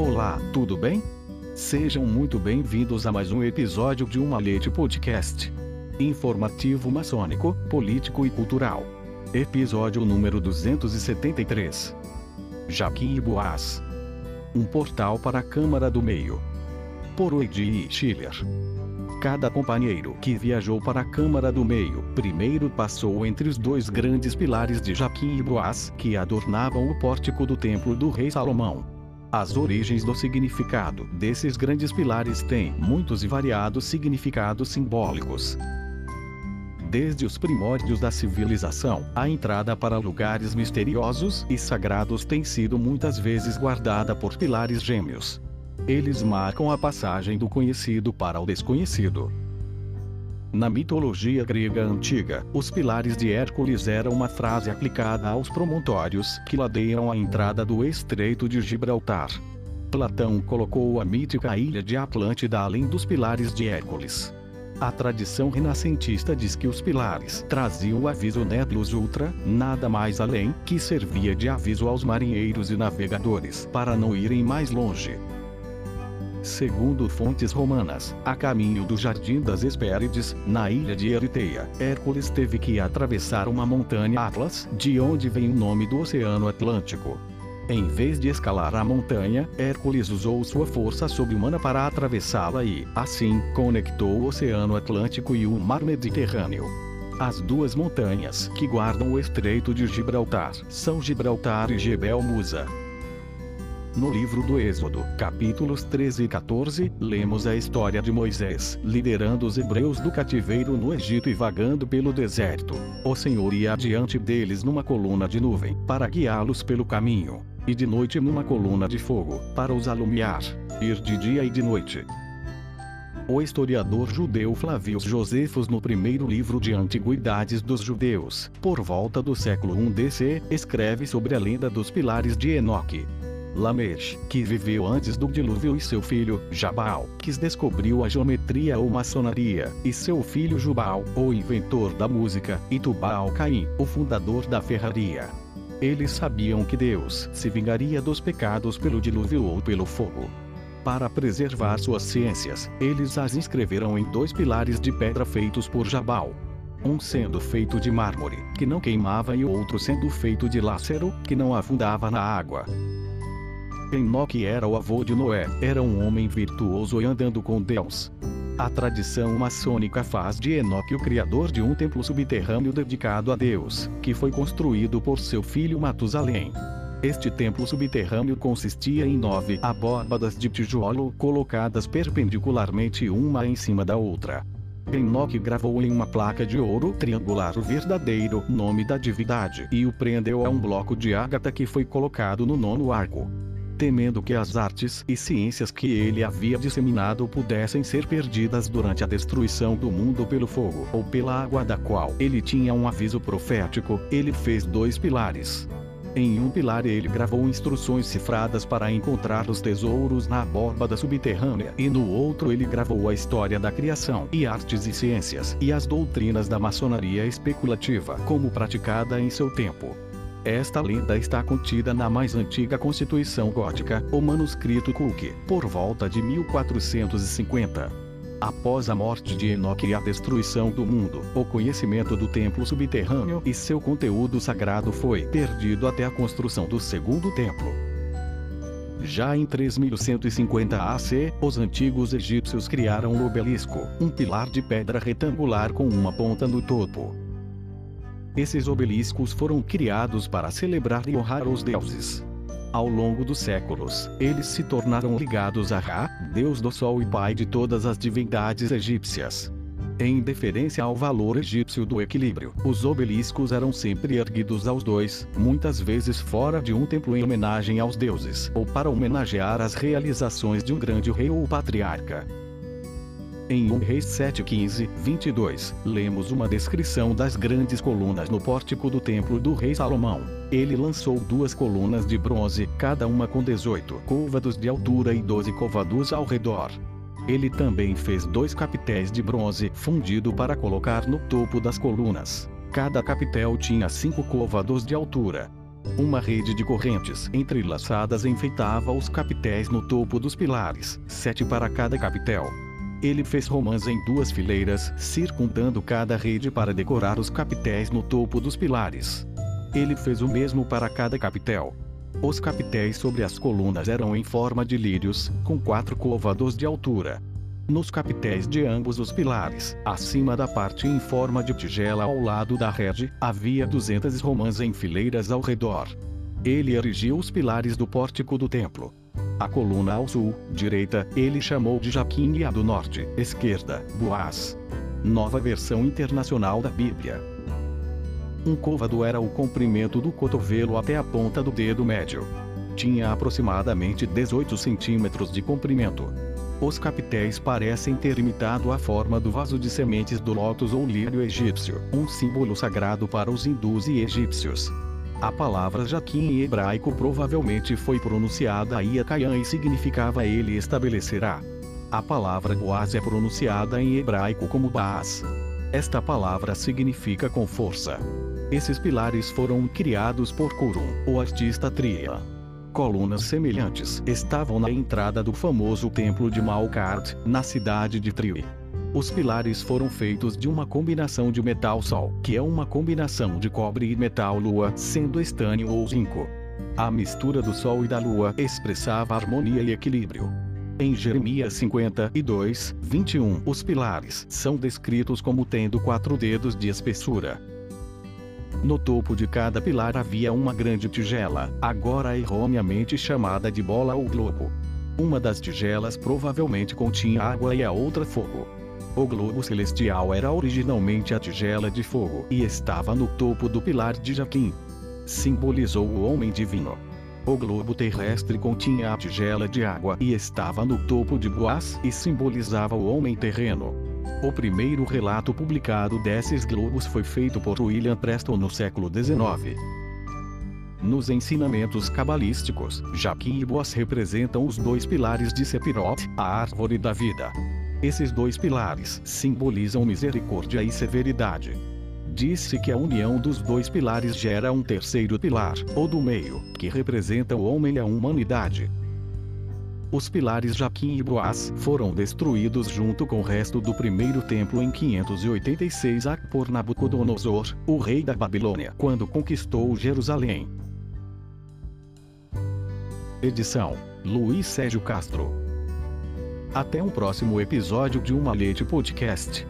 Olá, tudo bem? Sejam muito bem-vindos a mais um episódio de Uma Leite Podcast. Informativo maçônico, político e cultural. Episódio número 273. Jaquim e Boaz. Um portal para a Câmara do Meio. Por Oedi Schiller. Cada companheiro que viajou para a Câmara do Meio primeiro passou entre os dois grandes pilares de Jaquim e Boaz que adornavam o pórtico do templo do rei Salomão. As origens do significado desses grandes pilares têm muitos e variados significados simbólicos. Desde os primórdios da civilização, a entrada para lugares misteriosos e sagrados tem sido muitas vezes guardada por pilares gêmeos. Eles marcam a passagem do conhecido para o desconhecido. Na mitologia grega antiga, os pilares de Hércules eram uma frase aplicada aos promontórios que ladeiam a entrada do Estreito de Gibraltar. Platão colocou a mítica ilha de Atlântida além dos pilares de Hércules. A tradição renascentista diz que os pilares traziam o aviso Netlus Ultra, nada mais além, que servia de aviso aos marinheiros e navegadores para não irem mais longe. Segundo fontes romanas, a caminho do Jardim das Hespérides, na ilha de Eriteia, Hércules teve que atravessar uma montanha Atlas, de onde vem o nome do Oceano Atlântico. Em vez de escalar a montanha, Hércules usou sua força sobre-humana para atravessá-la e, assim, conectou o Oceano Atlântico e o Mar Mediterrâneo. As duas montanhas que guardam o Estreito de Gibraltar são Gibraltar e Jebel Musa. No livro do Êxodo, capítulos 13 e 14, lemos a história de Moisés, liderando os hebreus do cativeiro no Egito e vagando pelo deserto. O Senhor ia adiante deles numa coluna de nuvem, para guiá-los pelo caminho, e de noite numa coluna de fogo, para os alumiar, ir de dia e de noite. O historiador judeu Flavius Josephus no primeiro livro de Antiguidades dos Judeus, por volta do século I DC, escreve sobre a lenda dos pilares de Enoque. Lamesh, que viveu antes do dilúvio e seu filho, Jabal, que descobriu a geometria ou maçonaria, e seu filho Jubal, o inventor da música, e Tubal Caim, o fundador da ferraria. Eles sabiam que Deus se vingaria dos pecados pelo dilúvio ou pelo fogo. Para preservar suas ciências, eles as inscreveram em dois pilares de pedra feitos por Jabal, um sendo feito de mármore, que não queimava e o outro sendo feito de lácero, que não afundava na água. Enoque era o avô de Noé, era um homem virtuoso e andando com Deus. A tradição maçônica faz de Enoque o criador de um templo subterrâneo dedicado a Deus, que foi construído por seu filho Matusalém. Este templo subterrâneo consistia em nove abóbadas de tijolo colocadas perpendicularmente uma em cima da outra. Enoque gravou em uma placa de ouro triangular o verdadeiro nome da divindade e o prendeu a um bloco de ágata que foi colocado no nono arco temendo que as artes e ciências que ele havia disseminado pudessem ser perdidas durante a destruição do mundo pelo fogo ou pela água da qual ele tinha um aviso profético, ele fez dois pilares. Em um pilar ele gravou instruções cifradas para encontrar os tesouros na abóbada subterrânea e no outro ele gravou a história da criação e artes e ciências e as doutrinas da maçonaria especulativa como praticada em seu tempo. Esta lenda está contida na mais antiga Constituição Gótica, o manuscrito Cook, por volta de 1450. Após a morte de Enoque e a destruição do mundo, o conhecimento do templo subterrâneo e seu conteúdo sagrado foi perdido até a construção do segundo templo. Já em 3150 AC, os antigos egípcios criaram o obelisco, um pilar de pedra retangular com uma ponta no topo. Esses obeliscos foram criados para celebrar e honrar os deuses. Ao longo dos séculos, eles se tornaram ligados a Ra, deus do sol e pai de todas as divindades egípcias. Em deferência ao valor egípcio do equilíbrio, os obeliscos eram sempre erguidos aos dois, muitas vezes fora de um templo em homenagem aos deuses, ou para homenagear as realizações de um grande rei ou patriarca. Em 1 Reis 7:15, 22, lemos uma descrição das grandes colunas no pórtico do templo do rei Salomão. Ele lançou duas colunas de bronze, cada uma com 18 côvados de altura e 12 côvados ao redor. Ele também fez dois capitéis de bronze fundido para colocar no topo das colunas. Cada capitel tinha cinco côvados de altura. Uma rede de correntes entrelaçadas enfeitava os capitéis no topo dos pilares, sete para cada capitel. Ele fez romãs em duas fileiras, circundando cada rede para decorar os capitéis no topo dos pilares. Ele fez o mesmo para cada capitel. Os capitéis sobre as colunas eram em forma de lírios, com quatro côvados de altura. Nos capitéis de ambos os pilares, acima da parte em forma de tigela ao lado da rede, havia duzentas romãs em fileiras ao redor. Ele erigiu os pilares do pórtico do templo. A coluna ao sul, direita, ele chamou de Jaquim e a do norte, esquerda, Boaz. Nova versão internacional da Bíblia. Um côvado era o comprimento do cotovelo até a ponta do dedo médio. Tinha aproximadamente 18 centímetros de comprimento. Os capitéis parecem ter imitado a forma do vaso de sementes do lótus ou lírio egípcio, um símbolo sagrado para os hindus e egípcios. A palavra Jaquim em hebraico provavelmente foi pronunciada Iacayan e significava ele estabelecerá. A palavra Boaz é pronunciada em hebraico como Baas. Esta palavra significa com força. Esses pilares foram criados por Kurum, o artista Tria. Colunas semelhantes estavam na entrada do famoso templo de Malkart, na cidade de Tri. Os pilares foram feitos de uma combinação de metal-sol, que é uma combinação de cobre e metal-lua, sendo estânio ou zinco. A mistura do sol e da lua expressava harmonia e equilíbrio. Em Jeremias 52, 21, os pilares são descritos como tendo quatro dedos de espessura. No topo de cada pilar havia uma grande tigela, agora erroneamente chamada de bola ou globo. Uma das tigelas provavelmente continha água e a outra fogo. O globo celestial era originalmente a tigela de fogo e estava no topo do pilar de Jaquim. Simbolizou o homem divino. O globo terrestre continha a tigela de água e estava no topo de Boaz e simbolizava o homem terreno. O primeiro relato publicado desses globos foi feito por William Preston no século XIX. Nos ensinamentos cabalísticos, Jaquim e Boaz representam os dois pilares de Sepirot, a árvore da vida. Esses dois pilares simbolizam misericórdia e severidade. Disse que a união dos dois pilares gera um terceiro pilar, o do meio, que representa o homem e a humanidade. Os pilares Jaquim e Boaz foram destruídos junto com o resto do primeiro templo em 586 a por Nabucodonosor, o rei da Babilônia, quando conquistou Jerusalém. Edição: Luiz Sérgio Castro. Até um próximo episódio de Uma Leite Podcast.